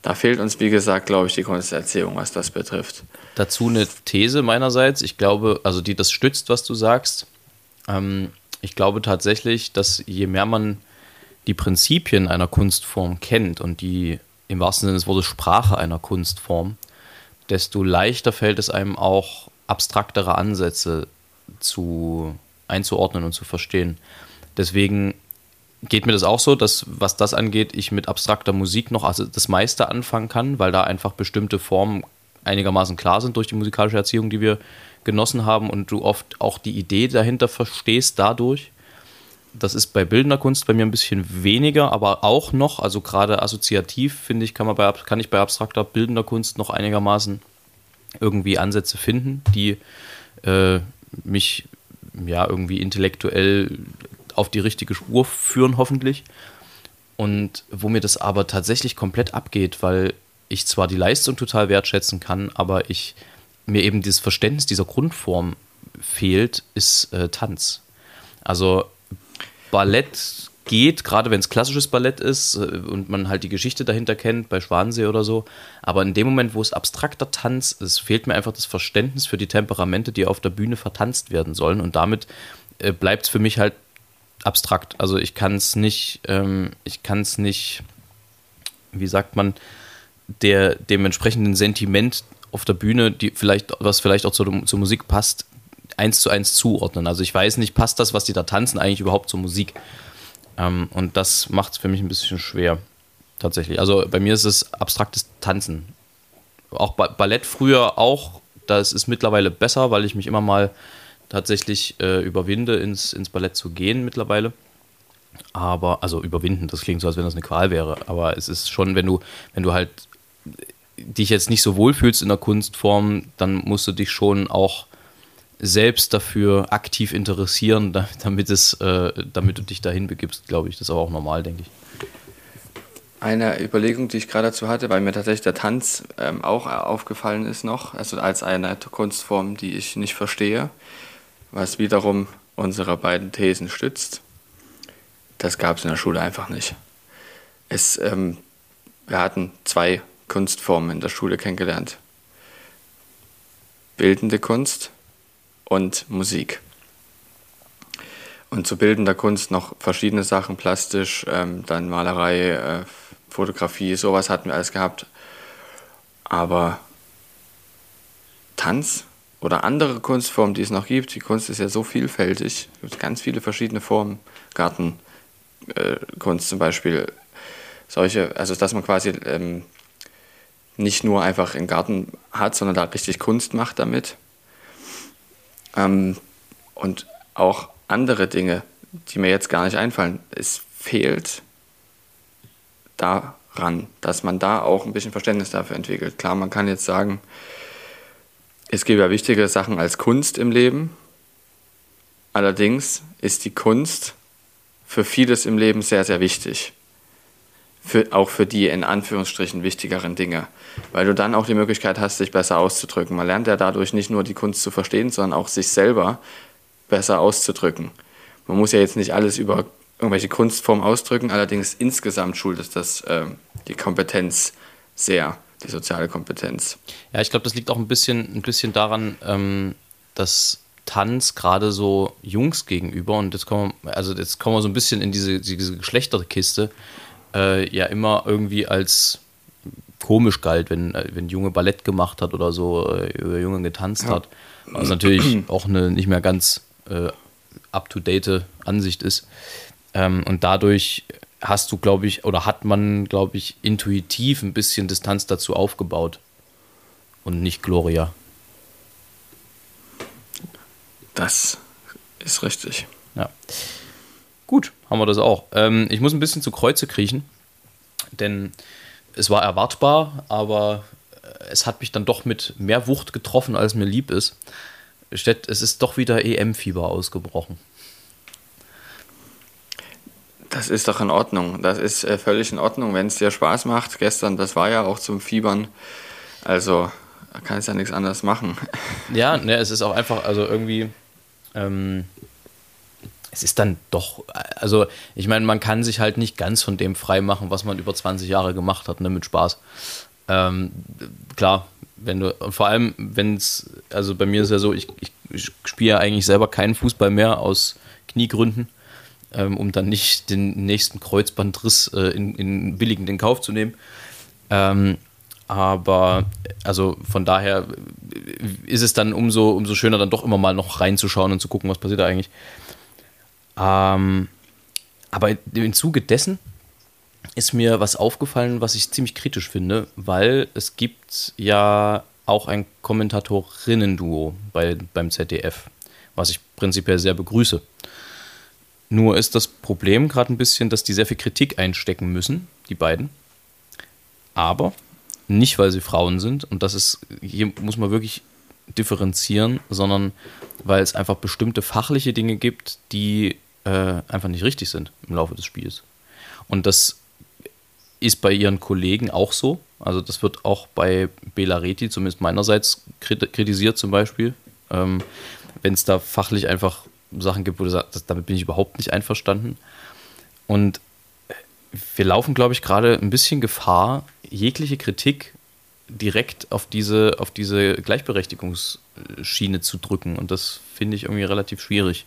Da fehlt uns, wie gesagt, glaube ich, die Kunsterziehung, was das betrifft. Dazu eine These meinerseits. Ich glaube, also die das stützt, was du sagst. Ähm, ich glaube tatsächlich, dass je mehr man die Prinzipien einer Kunstform kennt und die im wahrsten Sinne des Wortes Sprache einer Kunstform, desto leichter fällt es einem auch abstraktere Ansätze zu einzuordnen und zu verstehen. Deswegen geht mir das auch so, dass was das angeht, ich mit abstrakter Musik noch also das meiste anfangen kann, weil da einfach bestimmte Formen einigermaßen klar sind durch die musikalische Erziehung, die wir genossen haben und du oft auch die Idee dahinter verstehst dadurch. Das ist bei bildender Kunst bei mir ein bisschen weniger, aber auch noch, also gerade assoziativ, finde ich, kann, man bei, kann ich bei abstrakter bildender Kunst noch einigermaßen irgendwie Ansätze finden, die äh, mich ja irgendwie intellektuell auf die richtige Spur führen, hoffentlich. Und wo mir das aber tatsächlich komplett abgeht, weil ich zwar die Leistung total wertschätzen kann, aber ich mir eben dieses Verständnis dieser Grundform fehlt, ist äh, Tanz. Also Ballett geht, gerade wenn es klassisches Ballett ist äh, und man halt die Geschichte dahinter kennt, bei Schwansee oder so. Aber in dem Moment, wo es abstrakter Tanz ist, fehlt mir einfach das Verständnis für die Temperamente, die auf der Bühne vertanzt werden sollen. Und damit äh, bleibt es für mich halt abstrakt. Also ich kann es nicht, ähm, ich kann es nicht, wie sagt man, der, dem entsprechenden Sentiment auf der Bühne, die vielleicht, was vielleicht auch zur, zur Musik passt, eins zu eins zuordnen. Also ich weiß nicht, passt das, was die da tanzen, eigentlich überhaupt zur Musik? Ähm, und das macht es für mich ein bisschen schwer, tatsächlich. Also bei mir ist es abstraktes Tanzen. Auch ba Ballett früher auch, das ist mittlerweile besser, weil ich mich immer mal tatsächlich äh, überwinde, ins, ins Ballett zu gehen mittlerweile. Aber, also überwinden, das klingt so, als wenn das eine Qual wäre. Aber es ist schon, wenn du, wenn du halt dich jetzt nicht so wohlfühlst in der Kunstform, dann musst du dich schon auch selbst dafür aktiv interessieren, damit, es, äh, damit du dich dahin begibst, glaube ich. Das ist aber auch normal, denke ich. Eine Überlegung, die ich gerade dazu hatte, weil mir tatsächlich der Tanz ähm, auch aufgefallen ist noch, also als eine Kunstform, die ich nicht verstehe, was wiederum unsere beiden Thesen stützt. Das gab es in der Schule einfach nicht. Es, ähm, wir hatten zwei Kunstformen in der Schule kennengelernt. Bildende Kunst und Musik. Und zu bildender Kunst noch verschiedene Sachen, plastisch, ähm, dann Malerei, äh, Fotografie, sowas hatten wir alles gehabt. Aber Tanz oder andere Kunstformen, die es noch gibt, die Kunst ist ja so vielfältig, es gibt ganz viele verschiedene Formen, Gartenkunst äh, zum Beispiel, solche, also dass man quasi ähm, nicht nur einfach einen Garten hat, sondern da richtig Kunst macht damit. Ähm, und auch andere Dinge, die mir jetzt gar nicht einfallen. Es fehlt daran, dass man da auch ein bisschen Verständnis dafür entwickelt. Klar, man kann jetzt sagen, es gibt ja wichtige Sachen als Kunst im Leben. Allerdings ist die Kunst für vieles im Leben sehr, sehr wichtig für, auch für die in Anführungsstrichen wichtigeren Dinge, weil du dann auch die Möglichkeit hast, sich besser auszudrücken. Man lernt ja dadurch nicht nur die Kunst zu verstehen, sondern auch sich selber besser auszudrücken. Man muss ja jetzt nicht alles über irgendwelche Kunstformen ausdrücken, allerdings insgesamt schult es das, äh, die Kompetenz sehr, die soziale Kompetenz. Ja, ich glaube, das liegt auch ein bisschen, ein bisschen daran, ähm, dass Tanz gerade so Jungs gegenüber, und jetzt kommen wir, also jetzt kommen wir so ein bisschen in diese, diese Geschlechterkiste, äh, ja immer irgendwie als komisch galt, wenn, äh, wenn Junge Ballett gemacht hat oder so, äh, über Junge getanzt ja. hat. Was natürlich auch eine nicht mehr ganz äh, up-to-date Ansicht ist. Ähm, und dadurch hast du, glaube ich, oder hat man, glaube ich, intuitiv ein bisschen Distanz dazu aufgebaut. Und nicht Gloria. Das ist richtig. Ja. Gut, haben wir das auch. Ähm, ich muss ein bisschen zu Kreuze kriechen, denn es war erwartbar, aber äh, es hat mich dann doch mit mehr Wucht getroffen, als mir lieb ist. Es ist doch wieder EM-Fieber ausgebrochen. Das ist doch in Ordnung. Das ist äh, völlig in Ordnung, wenn es dir Spaß macht. Gestern, das war ja auch zum Fiebern. Also da kann es ja nichts anderes machen. Ja, ne, es ist auch einfach, also irgendwie. Ähm, es ist dann doch, also ich meine, man kann sich halt nicht ganz von dem frei machen, was man über 20 Jahre gemacht hat, ne, mit Spaß. Ähm, klar, wenn du, und vor allem, wenn es, also bei mir ist ja so, ich, ich, ich spiele ja eigentlich selber keinen Fußball mehr aus Kniegründen, ähm, um dann nicht den nächsten Kreuzbandriss äh, in, in billigend in Kauf zu nehmen. Ähm, aber also von daher ist es dann umso, umso schöner, dann doch immer mal noch reinzuschauen und zu gucken, was passiert da eigentlich. Ähm, aber im Zuge dessen ist mir was aufgefallen, was ich ziemlich kritisch finde, weil es gibt ja auch ein Kommentatorinnen-Duo bei, beim ZDF, was ich prinzipiell sehr begrüße. Nur ist das Problem gerade ein bisschen, dass die sehr viel Kritik einstecken müssen, die beiden. Aber nicht, weil sie Frauen sind. Und das ist, hier muss man wirklich differenzieren, sondern weil es einfach bestimmte fachliche Dinge gibt, die äh, einfach nicht richtig sind im Laufe des Spiels. Und das ist bei ihren Kollegen auch so. Also das wird auch bei Bela Reti, zumindest meinerseits, kritisiert zum Beispiel. Ähm, Wenn es da fachlich einfach Sachen gibt, wo du sagst, damit bin ich überhaupt nicht einverstanden. Und wir laufen, glaube ich, gerade ein bisschen Gefahr, jegliche Kritik direkt auf diese, auf diese Gleichberechtigungsschiene zu drücken. Und das finde ich irgendwie relativ schwierig.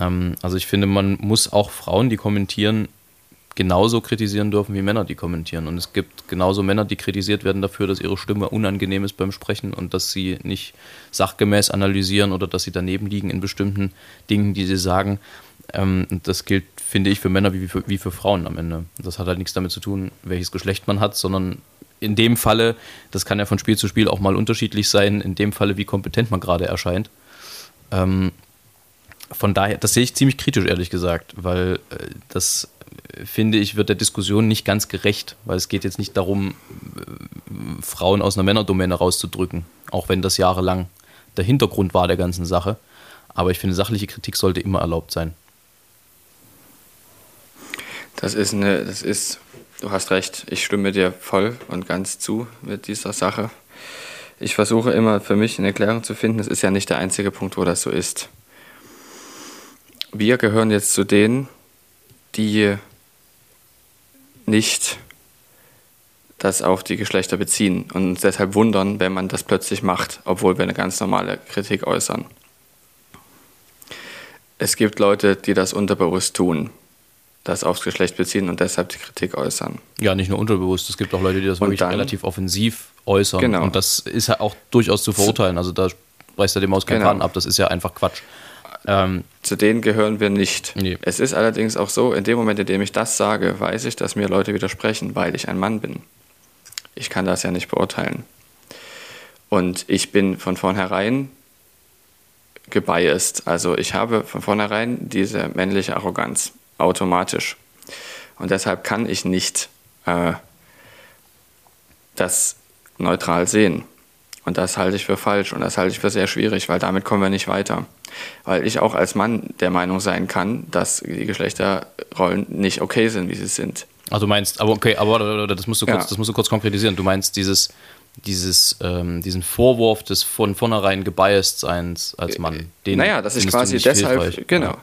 Ähm, also ich finde, man muss auch Frauen, die kommentieren, genauso kritisieren dürfen wie Männer, die kommentieren. Und es gibt genauso Männer, die kritisiert werden dafür, dass ihre Stimme unangenehm ist beim Sprechen und dass sie nicht sachgemäß analysieren oder dass sie daneben liegen in bestimmten Dingen, die sie sagen. Ähm, das gilt, finde ich, für Männer wie für, wie für Frauen am Ende. Das hat halt nichts damit zu tun, welches Geschlecht man hat, sondern in dem Falle, das kann ja von Spiel zu Spiel auch mal unterschiedlich sein, in dem Falle, wie kompetent man gerade erscheint. Ähm, von daher, das sehe ich ziemlich kritisch, ehrlich gesagt, weil äh, das, äh, finde ich, wird der Diskussion nicht ganz gerecht, weil es geht jetzt nicht darum, äh, Frauen aus einer Männerdomäne rauszudrücken, auch wenn das jahrelang der Hintergrund war der ganzen Sache. Aber ich finde, sachliche Kritik sollte immer erlaubt sein. Das ist eine, das ist, du hast recht, ich stimme dir voll und ganz zu mit dieser Sache. Ich versuche immer für mich eine Erklärung zu finden. Es ist ja nicht der einzige Punkt, wo das so ist wir gehören jetzt zu denen, die nicht das auf die Geschlechter beziehen und uns deshalb wundern, wenn man das plötzlich macht, obwohl wir eine ganz normale Kritik äußern. Es gibt Leute, die das unterbewusst tun, das aufs Geschlecht beziehen und deshalb die Kritik äußern. Ja, nicht nur unterbewusst, es gibt auch Leute, die das wirklich dann, relativ offensiv äußern. Genau. Und das ist ja auch durchaus zu verurteilen. Also da reißt er dem aus keinen genau. ab, das ist ja einfach Quatsch. Ähm, Zu denen gehören wir nicht. Nee. Es ist allerdings auch so, in dem Moment, in dem ich das sage, weiß ich, dass mir Leute widersprechen, weil ich ein Mann bin. Ich kann das ja nicht beurteilen. Und ich bin von vornherein gebiased. Also ich habe von vornherein diese männliche Arroganz automatisch. Und deshalb kann ich nicht äh, das neutral sehen. Und das halte ich für falsch und das halte ich für sehr schwierig, weil damit kommen wir nicht weiter. Weil ich auch als Mann der Meinung sein kann, dass die Geschlechterrollen nicht okay sind, wie sie sind. Also du meinst, aber okay, aber das musst du kurz, ja. das musst du kurz konkretisieren. Du meinst dieses, dieses, ähm, diesen Vorwurf des von vornherein gebiased Seins als Mann. Den naja, das ist quasi deshalb, genau.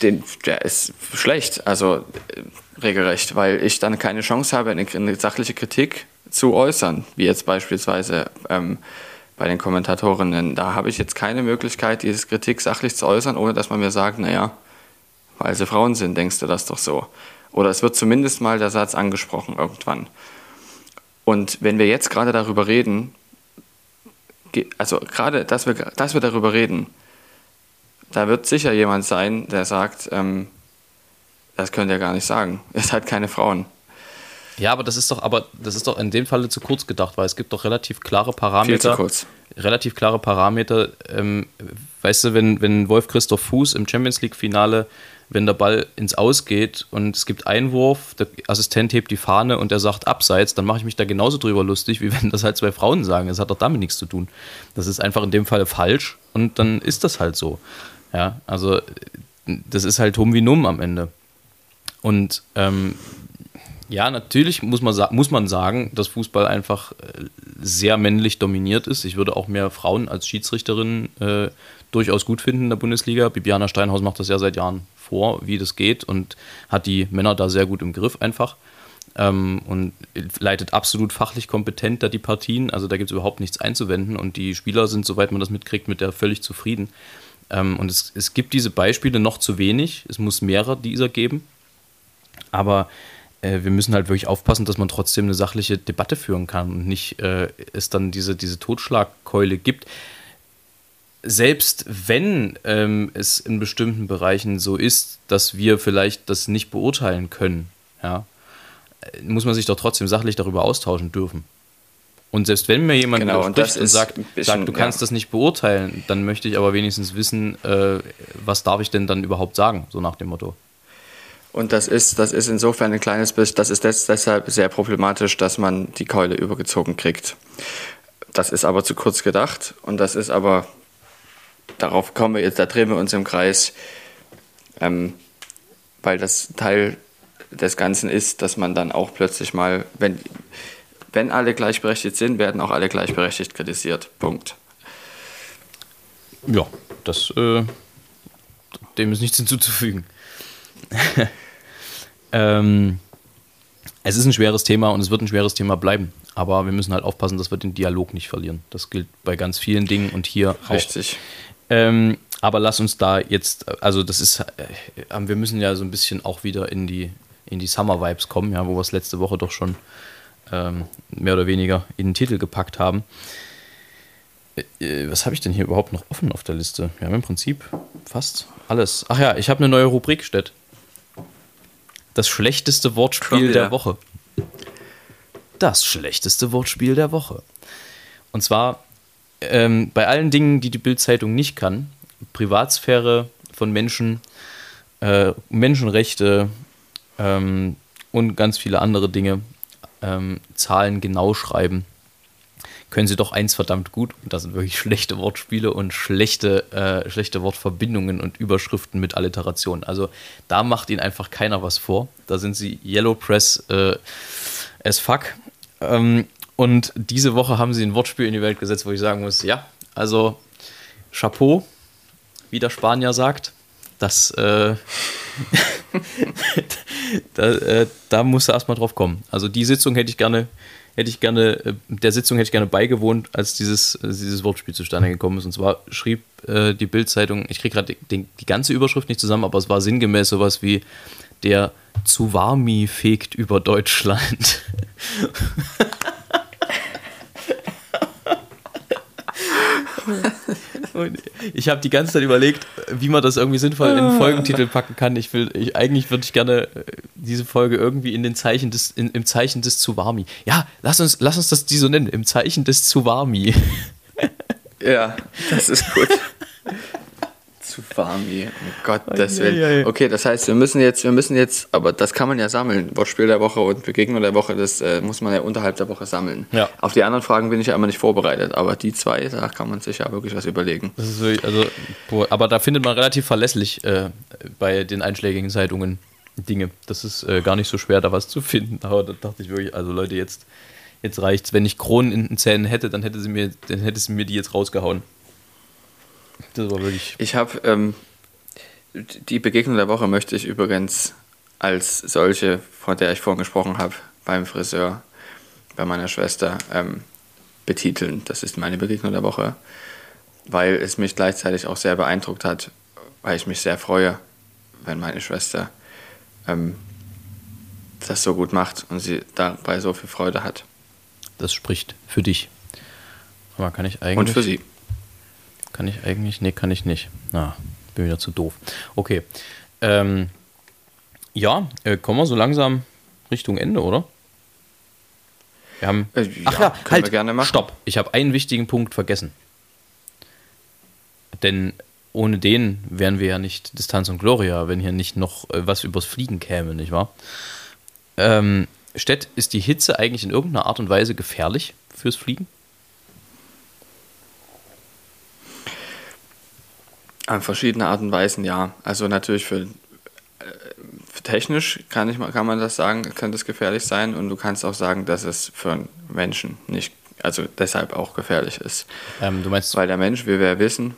Den, der ist schlecht, also äh, regelrecht, weil ich dann keine Chance habe, eine, eine sachliche Kritik zu äußern, wie jetzt beispielsweise ähm, bei den Kommentatorinnen. Da habe ich jetzt keine Möglichkeit, diese Kritik sachlich zu äußern, ohne dass man mir sagt, naja, weil sie Frauen sind, denkst du das doch so. Oder es wird zumindest mal der Satz angesprochen irgendwann. Und wenn wir jetzt gerade darüber reden, also gerade, dass wir, dass wir darüber reden, da wird sicher jemand sein, der sagt, ähm, das könnt ihr gar nicht sagen. Ihr seid keine Frauen. Ja, aber das ist doch, aber das ist doch in dem Falle zu kurz gedacht, weil es gibt doch relativ klare Parameter. Viel zu kurz. Relativ klare Parameter. Ähm, weißt du, wenn, wenn Wolf Christoph Fuß im Champions League-Finale, wenn der Ball ins Aus geht und es gibt Einwurf, der Assistent hebt die Fahne und er sagt abseits, dann mache ich mich da genauso drüber lustig, wie wenn das halt zwei Frauen sagen. Das hat doch damit nichts zu tun. Das ist einfach in dem Fall falsch und dann ist das halt so. Ja, also das ist halt hum wie numm am Ende. Und ähm, ja, natürlich muss man, muss man sagen, dass Fußball einfach äh, sehr männlich dominiert ist. Ich würde auch mehr Frauen als Schiedsrichterinnen äh, durchaus gut finden in der Bundesliga. Bibiana Steinhaus macht das ja seit Jahren vor, wie das geht und hat die Männer da sehr gut im Griff einfach. Ähm, und leitet absolut fachlich kompetent da die Partien. Also da gibt es überhaupt nichts einzuwenden und die Spieler sind, soweit man das mitkriegt, mit der völlig zufrieden. Ähm, und es, es gibt diese Beispiele noch zu wenig. Es muss mehrere dieser geben. Aber äh, wir müssen halt wirklich aufpassen, dass man trotzdem eine sachliche Debatte führen kann und nicht äh, es dann diese, diese Totschlagkeule gibt. Selbst wenn ähm, es in bestimmten Bereichen so ist, dass wir vielleicht das nicht beurteilen können, ja, äh, muss man sich doch trotzdem sachlich darüber austauschen dürfen. Und selbst wenn mir jemand Genau, und und sagt, bisschen, sagt, du kannst ja. das nicht beurteilen, dann möchte ich aber wenigstens wissen, äh, was darf ich denn dann überhaupt sagen, so nach dem Motto. Und das ist, das ist insofern ein kleines bisschen, das ist des, deshalb sehr problematisch, dass man die Keule übergezogen kriegt. Das ist aber zu kurz gedacht und das ist aber, darauf kommen wir jetzt, da drehen wir uns im Kreis, ähm, weil das Teil des Ganzen ist, dass man dann auch plötzlich mal, wenn, wenn alle gleichberechtigt sind, werden auch alle gleichberechtigt kritisiert. Punkt. Ja, das, äh, dem ist nichts hinzuzufügen. ähm, es ist ein schweres Thema und es wird ein schweres Thema bleiben. Aber wir müssen halt aufpassen, dass wir den Dialog nicht verlieren. Das gilt bei ganz vielen Dingen und hier auch. Richtig. Ähm, aber lass uns da jetzt, also das ist, äh, wir müssen ja so ein bisschen auch wieder in die, in die Summer-Vibes kommen, ja, wo wir es letzte Woche doch schon ähm, mehr oder weniger in den Titel gepackt haben. Äh, äh, was habe ich denn hier überhaupt noch offen auf der Liste? Wir haben im Prinzip fast alles. Ach ja, ich habe eine neue Rubrik, Stett. Das schlechteste Wortspiel der Woche. Das schlechteste Wortspiel der Woche. Und zwar ähm, bei allen Dingen, die die Bild-Zeitung nicht kann, Privatsphäre von Menschen, äh, Menschenrechte ähm, und ganz viele andere Dinge, ähm, Zahlen genau schreiben, können sie doch eins verdammt gut. Und das sind wirklich schlechte Wortspiele und schlechte, äh, schlechte Wortverbindungen und Überschriften mit Alliteration. Also da macht ihnen einfach keiner was vor. Da sind sie Yellow Press äh, as fuck. Ähm, und diese Woche haben sie ein Wortspiel in die Welt gesetzt, wo ich sagen muss, ja, also Chapeau, wie der Spanier sagt. Das, äh, da, äh, da musst du erstmal drauf kommen. Also die Sitzung hätte ich gerne, hätte ich gerne, äh, der Sitzung hätte ich gerne beigewohnt, als dieses, äh, dieses Wortspiel zustande gekommen ist. Und zwar schrieb äh, die Bild-Zeitung, ich kriege gerade die, die ganze Überschrift nicht zusammen, aber es war sinngemäß sowas wie der Tsuwami fegt über Deutschland. Und ich habe die ganze Zeit überlegt, wie man das irgendwie sinnvoll in einen Folgentitel packen kann. Ich will, ich, eigentlich würde ich gerne äh, diese Folge irgendwie in den Zeichen des, in, im Zeichen des Tsuwami. Ja, lass uns, lass uns das die so nennen, im Zeichen des Tsuwami. Ja, das ist gut. Zu Fami, um Gottes. Willen. Okay, das heißt, wir müssen jetzt, wir müssen jetzt, aber das kann man ja sammeln. Wortspiel der Woche und Begegnung der Woche, das äh, muss man ja unterhalb der Woche sammeln. Ja. Auf die anderen Fragen bin ich ja immer nicht vorbereitet, aber die zwei, da kann man sich ja wirklich was überlegen. Wirklich, also, boah, aber da findet man relativ verlässlich äh, bei den einschlägigen Zeitungen Dinge. Das ist äh, gar nicht so schwer, da was zu finden. Aber da dachte ich wirklich, also Leute, jetzt, jetzt reicht's. Wenn ich Kronen in den Zähnen hätte, dann hätte sie mir, dann hätte sie mir die jetzt rausgehauen. Das war wirklich. Ich habe ähm, die Begegnung der Woche möchte ich übrigens als solche, von der ich vorhin gesprochen habe, beim Friseur, bei meiner Schwester, ähm, betiteln. Das ist meine Begegnung der Woche, weil es mich gleichzeitig auch sehr beeindruckt hat, weil ich mich sehr freue, wenn meine Schwester ähm, das so gut macht und sie dabei so viel Freude hat. Das spricht für dich. Aber kann ich eigentlich. Und für sie. Kann ich eigentlich? Nee, kann ich nicht. Na, bin wieder zu doof. Okay. Ähm, ja, äh, kommen wir so langsam Richtung Ende, oder? Wir haben. Äh, Ach ja, ja, können halt, wir gerne machen. Stopp. Ich habe einen wichtigen Punkt vergessen. Denn ohne den wären wir ja nicht Distanz und Gloria, wenn hier nicht noch äh, was übers Fliegen käme, nicht wahr? Ähm, Stett, ist die Hitze eigentlich in irgendeiner Art und Weise gefährlich fürs Fliegen? An verschiedene Arten und Weisen, ja. Also natürlich für, äh, für technisch kann, ich, kann man das sagen, könnte es gefährlich sein und du kannst auch sagen, dass es für einen Menschen nicht, also deshalb auch gefährlich ist. Ähm, du meinst. Weil der Mensch, wie wir ja wissen,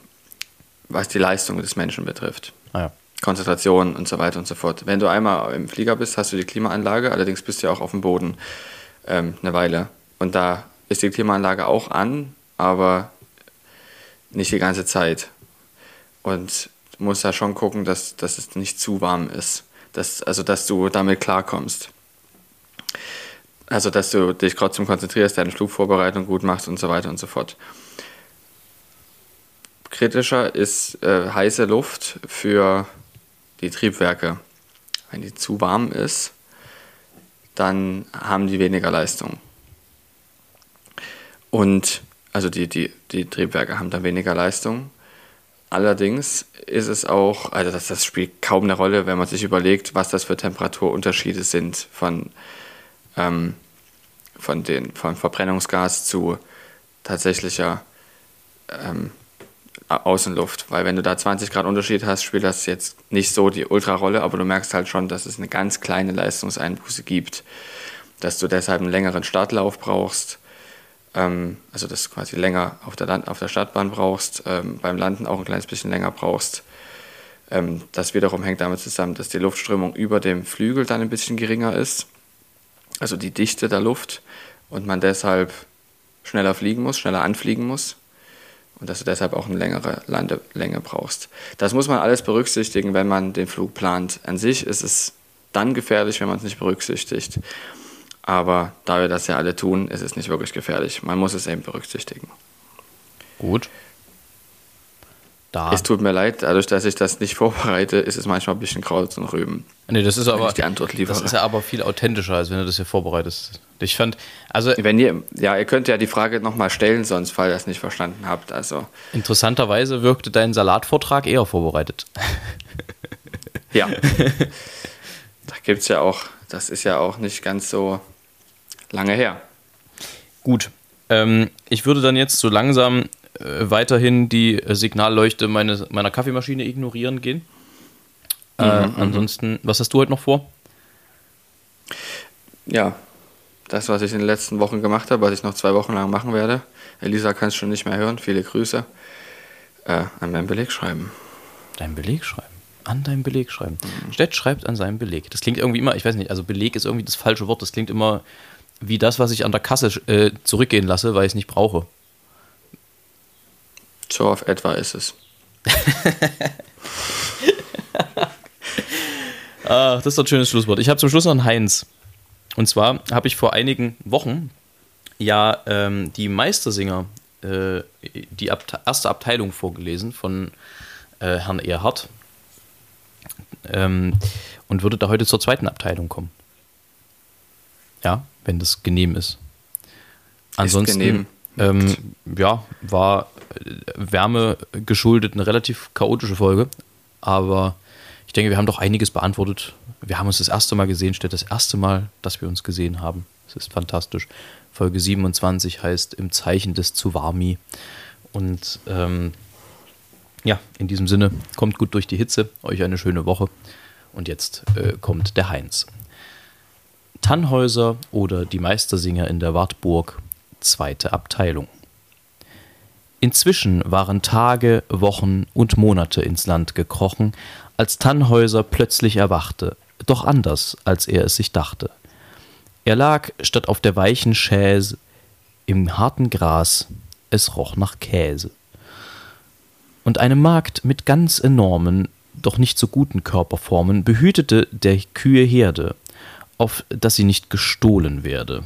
was die Leistung des Menschen betrifft, Ah, ja. Konzentration und so weiter und so fort. Wenn du einmal im Flieger bist, hast du die Klimaanlage, allerdings bist du ja auch auf dem Boden ähm, eine Weile. Und da ist die Klimaanlage auch an, aber nicht die ganze Zeit. Und musst da schon gucken, dass, dass es nicht zu warm ist. Dass, also, dass du damit klarkommst. Also, dass du dich trotzdem konzentrierst, deine Flugvorbereitung gut machst und so weiter und so fort. Kritischer ist äh, heiße Luft für die Triebwerke. Wenn die zu warm ist, dann haben die weniger Leistung. Und also die, die, die Triebwerke haben dann weniger Leistung. Allerdings ist es auch, also das, das spielt kaum eine Rolle, wenn man sich überlegt, was das für Temperaturunterschiede sind von, ähm, von, den, von Verbrennungsgas zu tatsächlicher ähm, Außenluft. Weil wenn du da 20 Grad Unterschied hast, spielt das jetzt nicht so die Ultra-Rolle, aber du merkst halt schon, dass es eine ganz kleine Leistungseinbuße gibt. Dass du deshalb einen längeren Startlauf brauchst, also dass du quasi länger auf der, Land auf der Startbahn brauchst, ähm, beim Landen auch ein kleines bisschen länger brauchst. Ähm, das wiederum hängt damit zusammen, dass die Luftströmung über dem Flügel dann ein bisschen geringer ist, also die Dichte der Luft, und man deshalb schneller fliegen muss, schneller anfliegen muss und dass du deshalb auch eine längere Landelänge brauchst. Das muss man alles berücksichtigen, wenn man den Flug plant. An sich ist es dann gefährlich, wenn man es nicht berücksichtigt. Aber da wir das ja alle tun, ist es nicht wirklich gefährlich. Man muss es eben berücksichtigen. Gut. Da. Es tut mir leid, dadurch, dass ich das nicht vorbereite, ist es manchmal ein bisschen Kraut und Rüben. Nee, das ist aber die Antwort liefere. Das ist ja aber viel authentischer, als wenn du das hier vorbereitest. Ich fand, also wenn ihr ja, ihr könnt ja die Frage nochmal stellen, sonst falls ihr das nicht verstanden habt. Also interessanterweise wirkte dein Salatvortrag eher vorbereitet. ja, da gibt es ja auch, das ist ja auch nicht ganz so lange her. Gut, ähm, ich würde dann jetzt so langsam äh, weiterhin die äh, Signalleuchte meine, meiner Kaffeemaschine ignorieren gehen. Äh, mhm, mhm, ansonsten, was hast du heute noch vor? Ja, das, was ich in den letzten Wochen gemacht habe, was ich noch zwei Wochen lang machen werde. Elisa kann es schon nicht mehr hören. Viele Grüße. Äh, an meinem Beleg schreiben. Dein Beleg schreiben? An deinem Beleg schreiben. Mhm. Stett schreibt an seinem Beleg. Das klingt irgendwie immer, ich weiß nicht, also Beleg ist irgendwie das falsche Wort. Das klingt immer wie das, was ich an der Kasse äh, zurückgehen lasse, weil ich es nicht brauche. So auf etwa ist es. ah, das ist doch ein schönes Schlusswort. Ich habe zum Schluss noch einen Heinz. Und zwar habe ich vor einigen Wochen ja ähm, die Meistersinger, äh, die Abte erste Abteilung vorgelesen von äh, Herrn Erhard. Ähm, und würde da heute zur zweiten Abteilung kommen. Ja, wenn das genehm ist. Ansonsten, ist genehm. Ähm, ja, war Wärme geschuldet eine relativ chaotische Folge. Aber ich denke, wir haben doch einiges beantwortet. Wir haben uns das erste Mal gesehen, steht das erste Mal, dass wir uns gesehen haben. Es ist fantastisch. Folge 27 heißt Im Zeichen des Tsuwami. Und ähm, ja, in diesem Sinne, kommt gut durch die Hitze, euch eine schöne Woche. Und jetzt äh, kommt der Heinz. Tannhäuser oder die Meistersinger in der Wartburg, zweite Abteilung. Inzwischen waren Tage, Wochen und Monate ins Land gekrochen, als Tannhäuser plötzlich erwachte, doch anders, als er es sich dachte. Er lag statt auf der weichen Chaise im harten Gras, es roch nach Käse. Und eine Magd mit ganz enormen, doch nicht so guten Körperformen behütete der Kühe Herde, auf dass sie nicht gestohlen werde.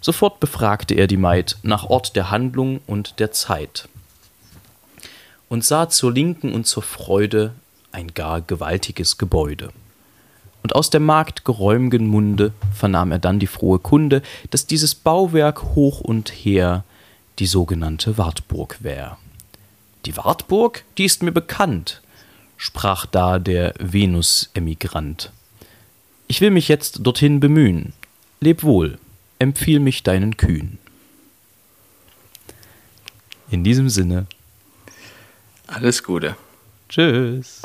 Sofort befragte er die Maid nach Ort der Handlung und der Zeit und sah zur Linken und zur Freude ein gar gewaltiges Gebäude. Und aus der Magd geräumgen Munde vernahm er dann die frohe Kunde, dass dieses Bauwerk hoch und her die sogenannte Wartburg wär. Die Wartburg, die ist mir bekannt, sprach da der Venus-Emigrant. Ich will mich jetzt dorthin bemühen. Leb wohl, empfiehl mich deinen Kühen. In diesem Sinne alles Gute. Tschüss.